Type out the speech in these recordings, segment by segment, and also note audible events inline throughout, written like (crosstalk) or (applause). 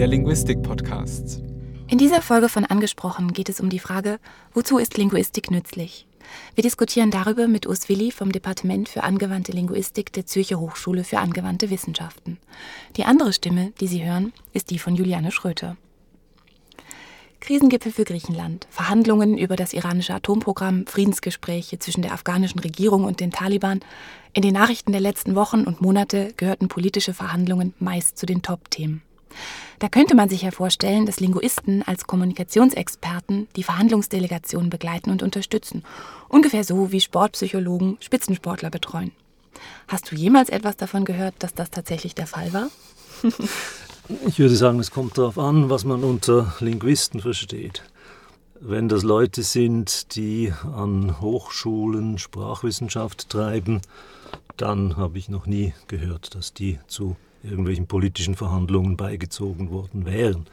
der Linguistik-Podcast. In dieser Folge von Angesprochen geht es um die Frage, wozu ist Linguistik nützlich? Wir diskutieren darüber mit Urs Willi vom Departement für angewandte Linguistik der Zürcher Hochschule für angewandte Wissenschaften. Die andere Stimme, die Sie hören, ist die von Juliane Schröter. Krisengipfel für Griechenland, Verhandlungen über das iranische Atomprogramm, Friedensgespräche zwischen der afghanischen Regierung und den Taliban. In den Nachrichten der letzten Wochen und Monate gehörten politische Verhandlungen meist zu den Top-Themen. Da könnte man sich ja vorstellen, dass Linguisten als Kommunikationsexperten die Verhandlungsdelegationen begleiten und unterstützen. Ungefähr so wie Sportpsychologen Spitzensportler betreuen. Hast du jemals etwas davon gehört, dass das tatsächlich der Fall war? (laughs) Ich würde sagen, es kommt darauf an, was man unter Linguisten versteht. Wenn das Leute sind, die an Hochschulen Sprachwissenschaft treiben, dann habe ich noch nie gehört, dass die zu irgendwelchen politischen Verhandlungen beigezogen worden wären.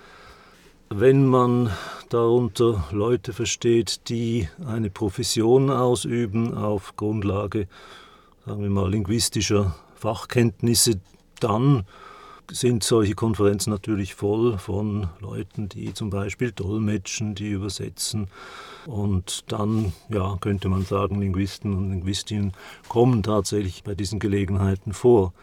Wenn man darunter Leute versteht, die eine Profession ausüben auf Grundlage, sagen wir mal, linguistischer Fachkenntnisse, dann sind solche Konferenzen natürlich voll von Leuten, die zum Beispiel dolmetschen, die übersetzen. Und dann ja, könnte man sagen, Linguisten und Linguistinnen kommen tatsächlich bei diesen Gelegenheiten vor.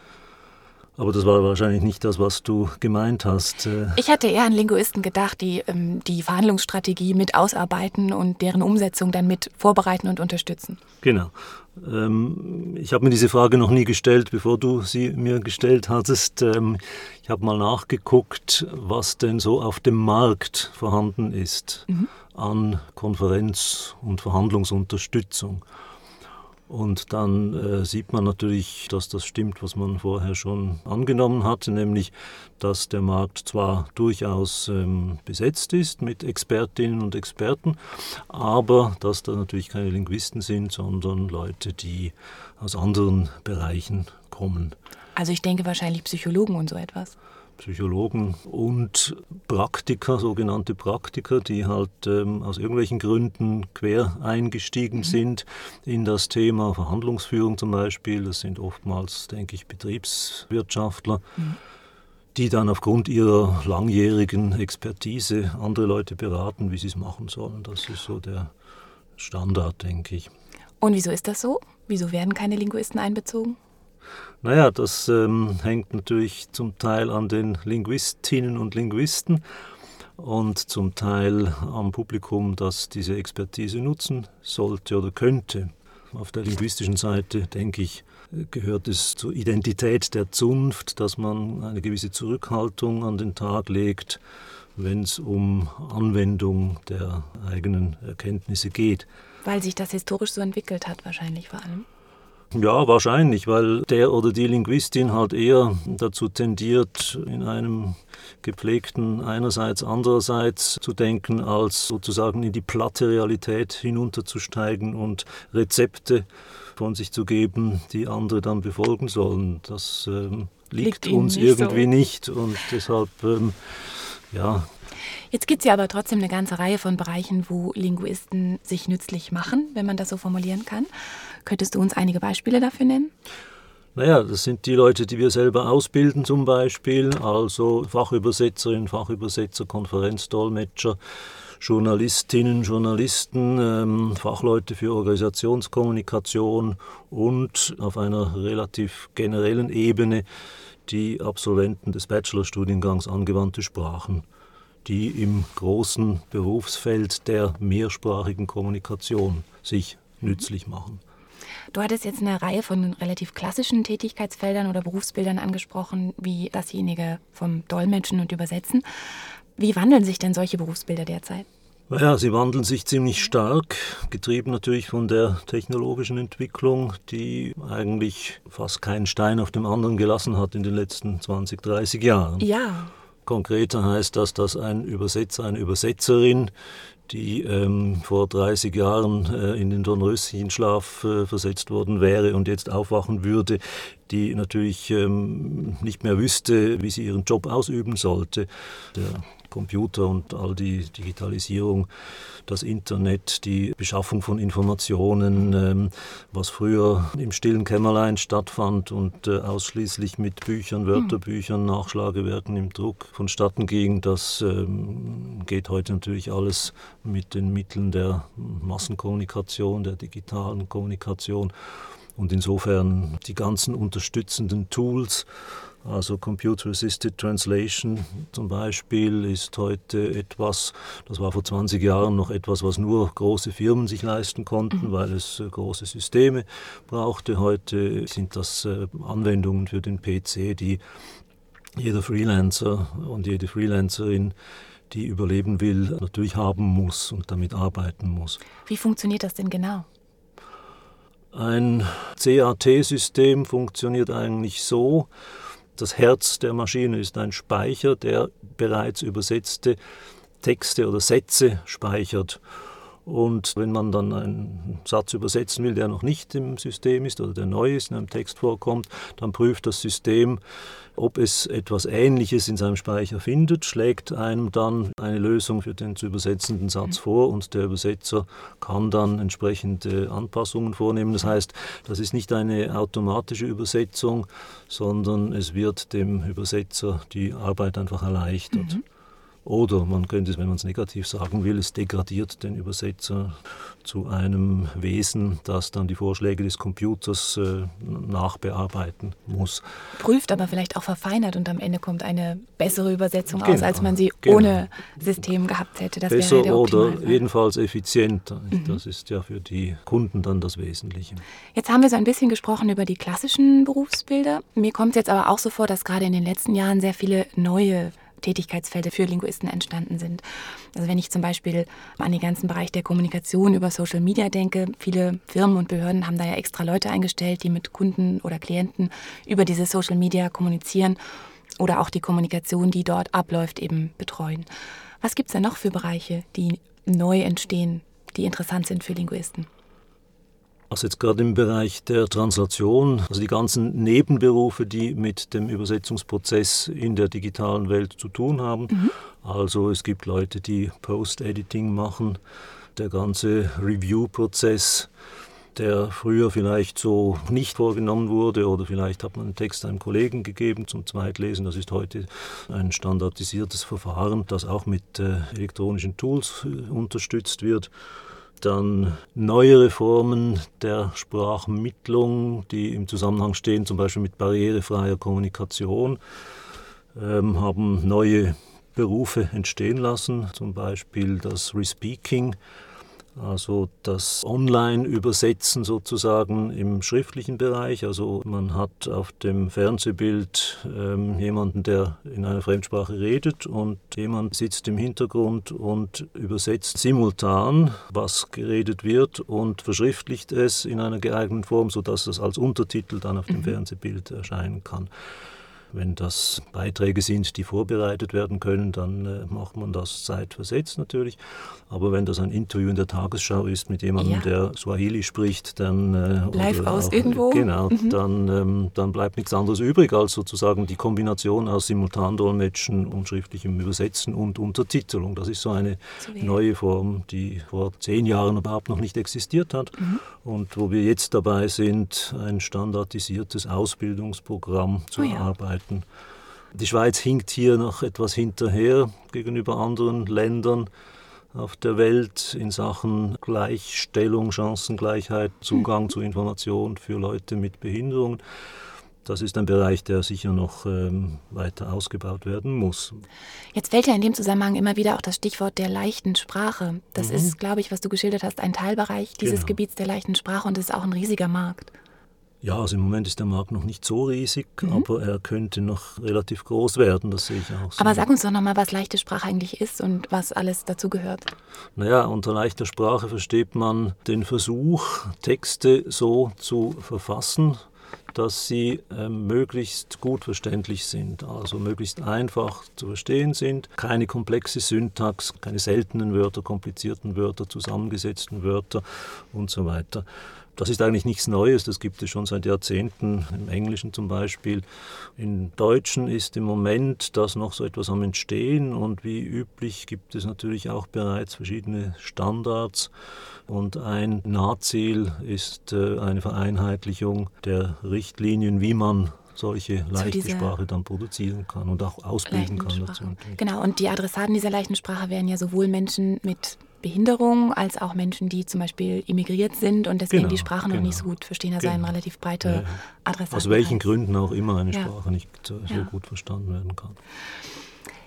Aber das war wahrscheinlich nicht das, was du gemeint hast. Äh. Ich hatte eher an Linguisten gedacht, die ähm, die Verhandlungsstrategie mit ausarbeiten und deren Umsetzung dann mit vorbereiten und unterstützen. Genau. Ähm, ich habe mir diese Frage noch nie gestellt, bevor du sie mir gestellt hattest. Ähm, ich habe mal nachgeguckt, was denn so auf dem Markt vorhanden ist mhm. an Konferenz- und Verhandlungsunterstützung. Und dann äh, sieht man natürlich, dass das stimmt, was man vorher schon angenommen hatte, nämlich, dass der Markt zwar durchaus ähm, besetzt ist mit Expertinnen und Experten, aber dass da natürlich keine Linguisten sind, sondern Leute, die aus anderen Bereichen kommen. Also ich denke wahrscheinlich Psychologen und so etwas. Psychologen und Praktiker, sogenannte Praktiker, die halt ähm, aus irgendwelchen Gründen quer eingestiegen mhm. sind in das Thema Verhandlungsführung zum Beispiel. Das sind oftmals, denke ich, Betriebswirtschaftler. Mhm die dann aufgrund ihrer langjährigen Expertise andere Leute beraten, wie sie es machen sollen. Das ist so der Standard, denke ich. Und wieso ist das so? Wieso werden keine Linguisten einbezogen? Naja, das ähm, hängt natürlich zum Teil an den Linguistinnen und Linguisten und zum Teil am Publikum, das diese Expertise nutzen sollte oder könnte. Auf der linguistischen Seite, denke ich, gehört es zur Identität der Zunft, dass man eine gewisse Zurückhaltung an den Tag legt, wenn es um Anwendung der eigenen Erkenntnisse geht. Weil sich das historisch so entwickelt hat, wahrscheinlich vor allem. Ja, wahrscheinlich, weil der oder die Linguistin halt eher dazu tendiert, in einem gepflegten einerseits, andererseits zu denken, als sozusagen in die platte Realität hinunterzusteigen und Rezepte von sich zu geben, die andere dann befolgen sollen. Das ähm, liegt, liegt uns nicht irgendwie so. nicht und deshalb, ähm, ja, Jetzt gibt es ja aber trotzdem eine ganze Reihe von Bereichen, wo Linguisten sich nützlich machen, wenn man das so formulieren kann. Könntest du uns einige Beispiele dafür nennen? Naja, das sind die Leute, die wir selber ausbilden zum Beispiel, also Fachübersetzerinnen, Fachübersetzer, Konferenzdolmetscher, Journalistinnen, Journalisten, ähm, Fachleute für Organisationskommunikation und auf einer relativ generellen Ebene die Absolventen des Bachelorstudiengangs angewandte Sprachen die im großen Berufsfeld der mehrsprachigen Kommunikation sich nützlich machen. Du hattest jetzt eine Reihe von relativ klassischen Tätigkeitsfeldern oder Berufsbildern angesprochen, wie dasjenige vom Dolmetschen und Übersetzen. Wie wandeln sich denn solche Berufsbilder derzeit? Naja, sie wandeln sich ziemlich stark, getrieben natürlich von der technologischen Entwicklung, die eigentlich fast keinen Stein auf dem anderen gelassen hat in den letzten 20, 30 Jahren. Ja. Konkreter heißt das, dass ein Übersetzer, eine Übersetzerin, die ähm, vor 30 Jahren äh, in den Dornröschenschlaf äh, versetzt worden wäre und jetzt aufwachen würde, die natürlich ähm, nicht mehr wüsste, wie sie ihren Job ausüben sollte. Der Computer und all die Digitalisierung, das Internet, die Beschaffung von Informationen, ähm, was früher im stillen Kämmerlein stattfand und äh, ausschließlich mit Büchern, Wörterbüchern, Nachschlagewerken im Druck vonstatten ging, das ähm, geht heute natürlich alles mit den Mitteln der Massenkommunikation, der digitalen Kommunikation. Und insofern die ganzen unterstützenden Tools, also Computer-Assisted Translation zum Beispiel ist heute etwas, das war vor 20 Jahren noch etwas, was nur große Firmen sich leisten konnten, mhm. weil es äh, große Systeme brauchte. Heute sind das äh, Anwendungen für den PC, die jeder Freelancer und jede Freelancerin die überleben will, natürlich haben muss und damit arbeiten muss. Wie funktioniert das denn genau? Ein CAT-System funktioniert eigentlich so, das Herz der Maschine ist ein Speicher, der bereits übersetzte Texte oder Sätze speichert. Und wenn man dann einen Satz übersetzen will, der noch nicht im System ist oder der neu ist, in einem Text vorkommt, dann prüft das System, ob es etwas Ähnliches in seinem Speicher findet, schlägt einem dann eine Lösung für den zu übersetzenden Satz vor und der Übersetzer kann dann entsprechende Anpassungen vornehmen. Das heißt, das ist nicht eine automatische Übersetzung, sondern es wird dem Übersetzer die Arbeit einfach erleichtert. Mhm. Oder man könnte es, wenn man es negativ sagen will, es degradiert den Übersetzer zu einem Wesen, das dann die Vorschläge des Computers äh, nachbearbeiten muss. Prüft, aber vielleicht auch verfeinert und am Ende kommt eine bessere Übersetzung genau, aus, als man sie genau. ohne System gehabt hätte. Das Besser wäre oder jedenfalls effizienter. Mhm. Das ist ja für die Kunden dann das Wesentliche. Jetzt haben wir so ein bisschen gesprochen über die klassischen Berufsbilder. Mir kommt es jetzt aber auch so vor, dass gerade in den letzten Jahren sehr viele neue Tätigkeitsfelder für Linguisten entstanden sind. Also wenn ich zum Beispiel an den ganzen Bereich der Kommunikation über Social Media denke, viele Firmen und Behörden haben da ja extra Leute eingestellt, die mit Kunden oder Klienten über diese Social Media kommunizieren oder auch die Kommunikation, die dort abläuft, eben betreuen. Was gibt es denn noch für Bereiche, die neu entstehen, die interessant sind für Linguisten? Also jetzt gerade im Bereich der Translation, also die ganzen Nebenberufe, die mit dem Übersetzungsprozess in der digitalen Welt zu tun haben. Mhm. Also es gibt Leute, die Post-Editing machen, der ganze Review-Prozess, der früher vielleicht so nicht vorgenommen wurde oder vielleicht hat man einen Text einem Kollegen gegeben zum Zweitlesen. Das ist heute ein standardisiertes Verfahren, das auch mit äh, elektronischen Tools äh, unterstützt wird. Dann neuere Formen der Sprachmittlung, die im Zusammenhang stehen, zum Beispiel mit barrierefreier Kommunikation, ähm, haben neue Berufe entstehen lassen, zum Beispiel das Respeaking also das Online-Übersetzen sozusagen im schriftlichen Bereich. Also man hat auf dem Fernsehbild ähm, jemanden, der in einer Fremdsprache redet und jemand sitzt im Hintergrund und übersetzt simultan, was geredet wird und verschriftlicht es in einer geeigneten Form, sodass es als Untertitel dann auf dem mhm. Fernsehbild erscheinen kann. Wenn das Beiträge sind, die vorbereitet werden können, dann äh, macht man das zeitversetzt natürlich. Aber wenn das ein Interview in der Tagesschau ist mit jemandem, ja. der Swahili spricht, dann äh, live aus auch, irgendwo, genau, mhm. dann, ähm, dann bleibt nichts anderes übrig als sozusagen die Kombination aus Simultandolmetschen und schriftlichem Übersetzen und Untertitelung. Das ist so eine neue Form, die vor zehn Jahren überhaupt noch nicht existiert hat mhm. und wo wir jetzt dabei sind, ein standardisiertes Ausbildungsprogramm zu oh ja. erarbeiten Möglichkeiten. Die Schweiz hinkt hier noch etwas hinterher gegenüber anderen Ländern auf der Welt in Sachen Gleichstellung, Chancengleichheit, Zugang mhm. zu Informationen für Leute mit Behinderungen. Das ist ein Bereich, der sicher noch ähm, weiter ausgebaut werden muss. Jetzt fällt ja in dem Zusammenhang immer wieder auch das Stichwort der leichten Sprache. Das mhm. ist, glaube ich, was du geschildert hast, ein Teilbereich dieses genau. Gebiets der leichten Sprache und es ist auch ein riesiger Markt. Ja, also im Moment ist der Markt noch nicht so riesig, mhm. aber er könnte noch relativ groß werden, das sehe ich auch so. Aber sag uns doch nochmal, was leichte Sprache eigentlich ist und was alles dazu gehört. Naja, unter leichter Sprache versteht man den Versuch, Texte so zu verfassen, dass sie äh, möglichst gut verständlich sind, also möglichst einfach zu verstehen sind, keine komplexe Syntax, keine seltenen Wörter, komplizierten Wörter, zusammengesetzten Wörter und so weiter. Das ist eigentlich nichts Neues, das gibt es schon seit Jahrzehnten, im Englischen zum Beispiel. Im Deutschen ist im Moment das noch so etwas am Entstehen und wie üblich gibt es natürlich auch bereits verschiedene Standards. Und ein Nahziel ist äh, eine Vereinheitlichung der Richtlinien, wie man solche leichte Sprache dann produzieren kann und auch ausbilden kann dazu. Genau, und die Adressaten dieser leichten Sprache wären ja sowohl Menschen mit Behinderung als auch Menschen, die zum Beispiel immigriert sind und deswegen genau, die Sprache genau. noch nicht so gut verstehen. Also genau. eine relativ breite ja. Adressaten. Aus welchen Gründen auch immer eine Sprache nicht so gut verstanden werden kann.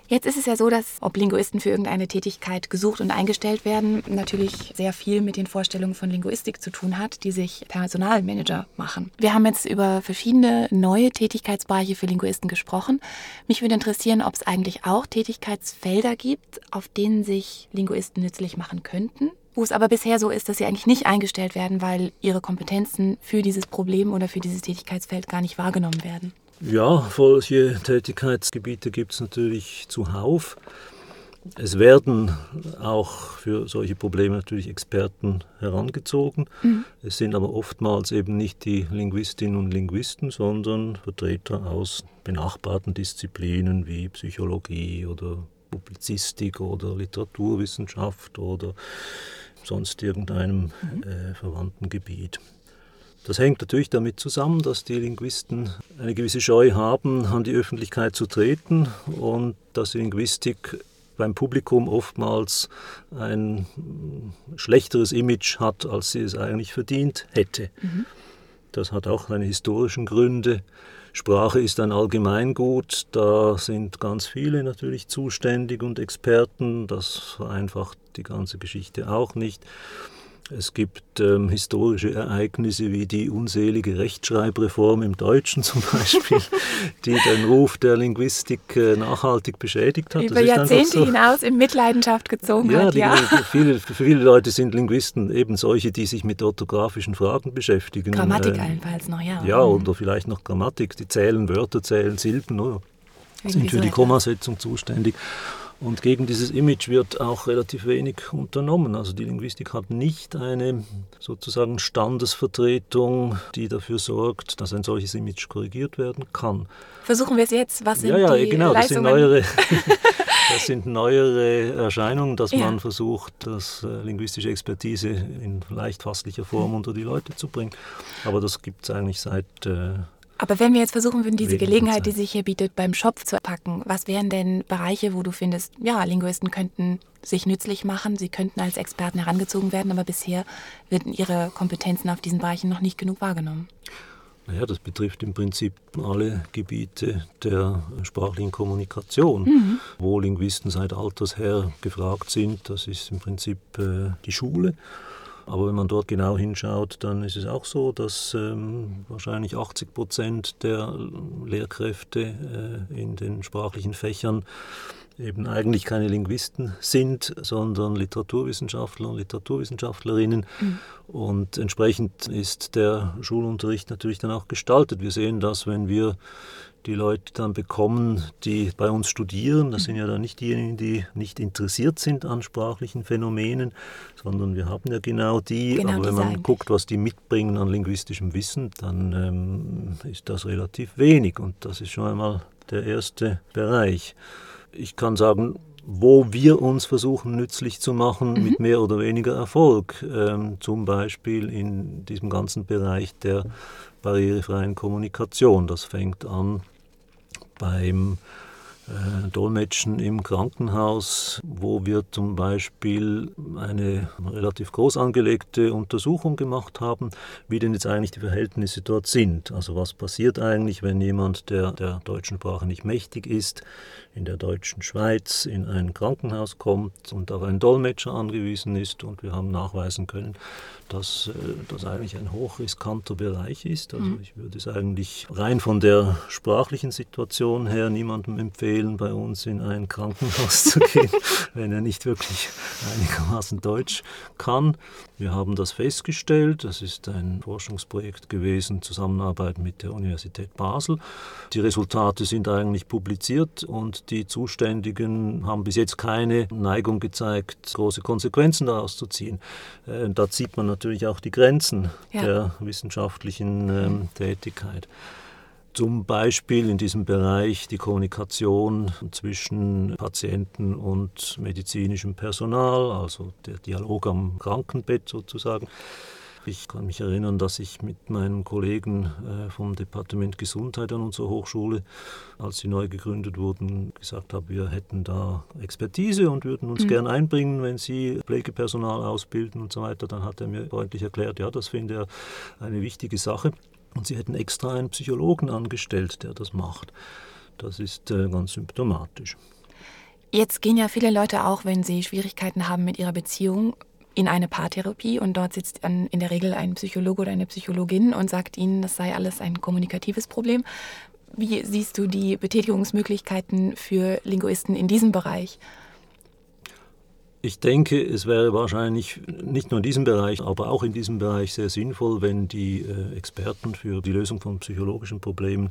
Jetzt ist es ja so, dass ob Linguisten für irgendeine Tätigkeit gesucht und eingestellt werden, natürlich sehr viel mit den Vorstellungen von Linguistik zu tun hat, die sich Personalmanager machen. Wir haben jetzt über verschiedene neue Tätigkeitsbereiche für Linguisten gesprochen. Mich würde interessieren, ob es eigentlich auch Tätigkeitsfelder gibt, auf denen sich Linguisten nützlich machen könnten wo es aber bisher so ist, dass sie eigentlich nicht eingestellt werden, weil ihre Kompetenzen für dieses Problem oder für dieses Tätigkeitsfeld gar nicht wahrgenommen werden. Ja, solche Tätigkeitsgebiete gibt es natürlich zuhauf. Es werden auch für solche Probleme natürlich Experten herangezogen. Mhm. Es sind aber oftmals eben nicht die Linguistinnen und Linguisten, sondern Vertreter aus benachbarten Disziplinen wie Psychologie oder Publizistik oder Literaturwissenschaft oder sonst irgendeinem mhm. äh, verwandten Gebiet. Das hängt natürlich damit zusammen, dass die Linguisten eine gewisse Scheu haben, an die Öffentlichkeit zu treten und dass die Linguistik beim Publikum oftmals ein schlechteres Image hat, als sie es eigentlich verdient hätte. Mhm. Das hat auch seine historischen Gründe. Sprache ist ein Allgemeingut, da sind ganz viele natürlich zuständig und Experten, das vereinfacht die ganze Geschichte auch nicht. Es gibt ähm, historische Ereignisse wie die unselige Rechtschreibreform im Deutschen zum Beispiel, (laughs) die den Ruf der Linguistik äh, nachhaltig beschädigt hat. Über Jahrzehnte so. hinaus in Mitleidenschaft gezogen ja, hat. Die, ja, (laughs) viele, viele Leute sind Linguisten eben solche, die sich mit orthografischen Fragen beschäftigen. Grammatik äh, allenfalls noch, ja. Ja, mhm. oder vielleicht noch Grammatik. Die zählen Wörter, zählen Silben, oder? sind für die Kommasetzung zuständig. Und gegen dieses Image wird auch relativ wenig unternommen. Also die Linguistik hat nicht eine sozusagen Standesvertretung, die dafür sorgt, dass ein solches Image korrigiert werden kann. Versuchen wir es jetzt. Was sind ja, ja, die genau, das sind neuere, (laughs) das sind neuere Erscheinungen, dass ja. man versucht, das äh, linguistische Expertise in leicht fasslicher Form unter die Leute zu bringen. Aber das gibt es eigentlich seit äh, aber wenn wir jetzt versuchen würden, diese Gelegenheit, die sich hier bietet, beim Schopf zu packen, was wären denn Bereiche, wo du findest, ja, Linguisten könnten sich nützlich machen, sie könnten als Experten herangezogen werden, aber bisher werden ihre Kompetenzen auf diesen Bereichen noch nicht genug wahrgenommen? Naja, das betrifft im Prinzip alle Gebiete der sprachlichen Kommunikation, mhm. wo Linguisten seit alters her gefragt sind. Das ist im Prinzip äh, die Schule. Aber wenn man dort genau hinschaut, dann ist es auch so, dass ähm, wahrscheinlich 80 Prozent der Lehrkräfte äh, in den sprachlichen Fächern eben eigentlich keine Linguisten sind, sondern Literaturwissenschaftler und Literaturwissenschaftlerinnen. Mhm. Und entsprechend ist der Schulunterricht natürlich dann auch gestaltet. Wir sehen das, wenn wir die Leute dann bekommen, die bei uns studieren. Das sind ja dann nicht diejenigen, die nicht interessiert sind an sprachlichen Phänomenen, sondern wir haben ja genau die. Genau Aber wenn man eigentlich. guckt, was die mitbringen an linguistischem Wissen, dann ähm, ist das relativ wenig. Und das ist schon einmal der erste Bereich. Ich kann sagen, wo wir uns versuchen nützlich zu machen mhm. mit mehr oder weniger Erfolg. Ähm, zum Beispiel in diesem ganzen Bereich der barrierefreien Kommunikation. Das fängt an beim Dolmetschen im Krankenhaus, wo wir zum Beispiel eine relativ groß angelegte Untersuchung gemacht haben, wie denn jetzt eigentlich die Verhältnisse dort sind. Also was passiert eigentlich, wenn jemand, der der deutschen Sprache nicht mächtig ist, in der deutschen Schweiz in ein Krankenhaus kommt und auf einen Dolmetscher angewiesen ist und wir haben nachweisen können, dass äh, das eigentlich ein hochriskanter Bereich ist. Also mhm. ich würde es eigentlich rein von der sprachlichen Situation her niemandem empfehlen, empfehlen, bei uns in ein Krankenhaus zu gehen, (laughs) wenn er nicht wirklich einigermaßen Deutsch kann. Wir haben das festgestellt. Das ist ein Forschungsprojekt gewesen, Zusammenarbeit mit der Universität Basel. Die Resultate sind eigentlich publiziert und die Zuständigen haben bis jetzt keine Neigung gezeigt, große Konsequenzen daraus zu ziehen. Äh, da zieht man natürlich auch die Grenzen ja. der wissenschaftlichen ähm, Tätigkeit. Zum Beispiel in diesem Bereich die Kommunikation zwischen Patienten und medizinischem Personal, also der Dialog am Krankenbett sozusagen. Ich kann mich erinnern, dass ich mit meinen Kollegen äh, vom Departement Gesundheit an unserer Hochschule, als sie neu gegründet wurden, gesagt habe, wir hätten da Expertise und würden uns mhm. gern einbringen, wenn sie Pflegepersonal ausbilden und so weiter. Dann hat er mir freundlich erklärt, ja, das finde er eine wichtige Sache. Und sie hätten extra einen Psychologen angestellt, der das macht. Das ist äh, ganz symptomatisch. Jetzt gehen ja viele Leute auch, wenn sie Schwierigkeiten haben mit ihrer Beziehung, in eine Paartherapie und dort sitzt dann in der Regel ein Psychologe oder eine Psychologin und sagt ihnen, das sei alles ein kommunikatives Problem. Wie siehst du die Betätigungsmöglichkeiten für Linguisten in diesem Bereich? Ich denke, es wäre wahrscheinlich nicht nur in diesem Bereich, aber auch in diesem Bereich sehr sinnvoll, wenn die äh, Experten für die Lösung von psychologischen Problemen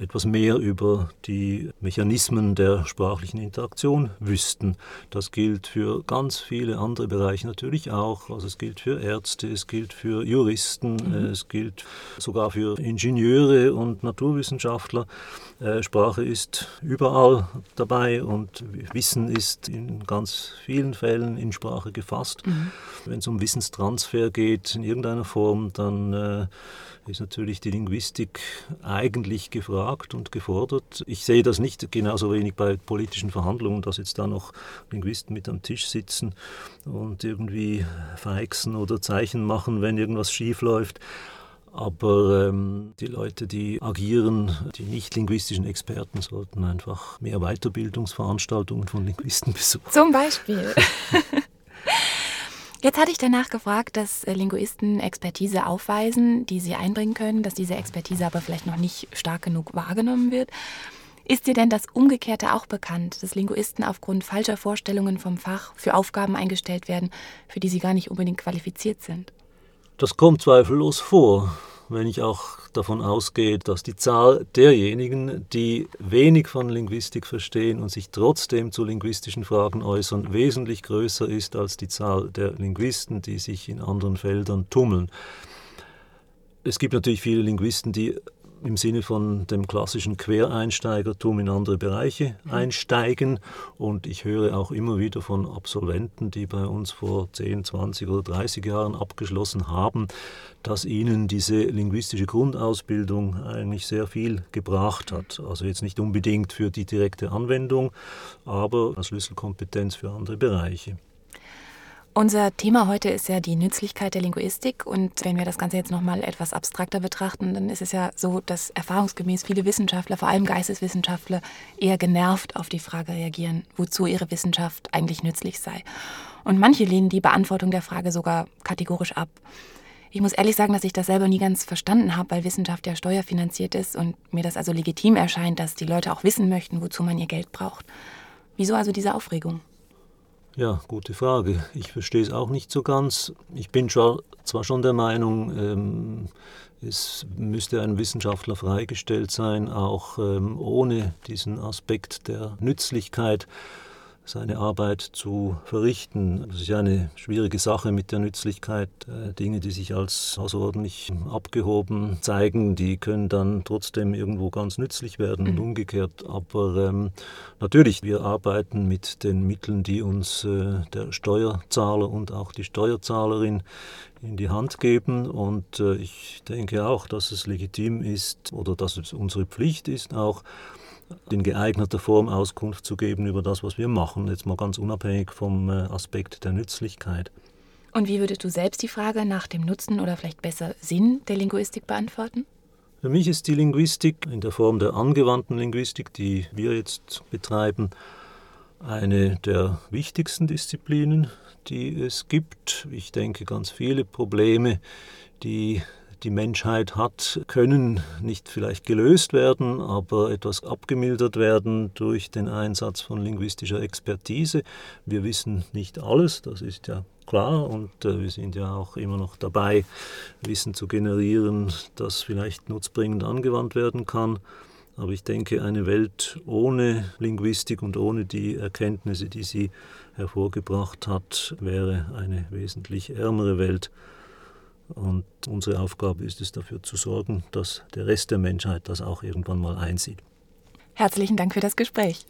etwas mehr über die Mechanismen der sprachlichen Interaktion wüssten. Das gilt für ganz viele andere Bereiche natürlich auch. Also es gilt für Ärzte, es gilt für Juristen, mhm. es gilt sogar für Ingenieure und Naturwissenschaftler. Äh, Sprache ist überall dabei und Wissen ist in ganz vielen Fällen in Sprache gefasst. Mhm. Wenn es um Wissenstransfer geht in irgendeiner Form, dann äh, ist natürlich die Linguistik eigentlich gefragt und gefordert. Ich sehe das nicht genauso wenig bei politischen Verhandlungen, dass jetzt da noch Linguisten mit am Tisch sitzen und irgendwie feixen oder Zeichen machen, wenn irgendwas schief läuft. Aber ähm, die Leute, die agieren, die nicht-linguistischen Experten, sollten einfach mehr Weiterbildungsveranstaltungen von Linguisten (laughs) besuchen. Zum Beispiel. (laughs) Jetzt hatte ich danach gefragt, dass äh, Linguisten Expertise aufweisen, die sie einbringen können, dass diese Expertise aber vielleicht noch nicht stark genug wahrgenommen wird. Ist dir denn das Umgekehrte auch bekannt, dass Linguisten aufgrund falscher Vorstellungen vom Fach für Aufgaben eingestellt werden, für die sie gar nicht unbedingt qualifiziert sind? Das kommt zweifellos vor wenn ich auch davon ausgehe, dass die Zahl derjenigen, die wenig von Linguistik verstehen und sich trotzdem zu linguistischen Fragen äußern, wesentlich größer ist als die Zahl der Linguisten, die sich in anderen Feldern tummeln. Es gibt natürlich viele Linguisten, die im Sinne von dem klassischen Quereinsteigertum in andere Bereiche mhm. einsteigen. Und ich höre auch immer wieder von Absolventen, die bei uns vor 10, 20 oder 30 Jahren abgeschlossen haben, dass ihnen diese linguistische Grundausbildung eigentlich sehr viel gebracht hat. Also jetzt nicht unbedingt für die direkte Anwendung, aber als Schlüsselkompetenz für andere Bereiche. Unser Thema heute ist ja die Nützlichkeit der Linguistik. Und wenn wir das Ganze jetzt nochmal etwas abstrakter betrachten, dann ist es ja so, dass erfahrungsgemäß viele Wissenschaftler, vor allem Geisteswissenschaftler, eher genervt auf die Frage reagieren, wozu ihre Wissenschaft eigentlich nützlich sei. Und manche lehnen die Beantwortung der Frage sogar kategorisch ab. Ich muss ehrlich sagen, dass ich das selber nie ganz verstanden habe, weil Wissenschaft ja steuerfinanziert ist und mir das also legitim erscheint, dass die Leute auch wissen möchten, wozu man ihr Geld braucht. Wieso also diese Aufregung? Ja, gute Frage. Ich verstehe es auch nicht so ganz. Ich bin zwar schon der Meinung, ähm, es müsste ein Wissenschaftler freigestellt sein, auch ähm, ohne diesen Aspekt der Nützlichkeit seine Arbeit zu verrichten. Das ist ja eine schwierige Sache mit der Nützlichkeit. Äh, Dinge, die sich als außerordentlich abgehoben zeigen, die können dann trotzdem irgendwo ganz nützlich werden mhm. und umgekehrt. Aber ähm, natürlich, wir arbeiten mit den Mitteln, die uns äh, der Steuerzahler und auch die Steuerzahlerin in die Hand geben. Und äh, ich denke auch, dass es legitim ist oder dass es unsere Pflicht ist, auch in geeigneter Form Auskunft zu geben über das, was wir machen, jetzt mal ganz unabhängig vom äh, Aspekt der Nützlichkeit. Und wie würdest du selbst die Frage nach dem Nutzen oder vielleicht besser Sinn der Linguistik beantworten? Für mich ist die Linguistik in der Form der angewandten Linguistik, die wir jetzt betreiben, eine der wichtigsten Disziplinen, die es gibt. Ich denke, ganz viele Probleme, die die Menschheit hat, können nicht vielleicht gelöst werden, aber etwas abgemildert werden durch den Einsatz von linguistischer Expertise. Wir wissen nicht alles, das ist ja klar und äh, wir sind ja auch immer noch dabei, Wissen zu generieren, das vielleicht nutzbringend angewandt werden kann. Aber ich denke, eine Welt ohne Linguistik und ohne die Erkenntnisse, die sie hervorgebracht hat, wäre eine wesentlich ärmere Welt. Und unsere Aufgabe ist es dafür zu sorgen, dass der Rest der Menschheit das auch irgendwann mal einsieht. Herzlichen Dank für das Gespräch.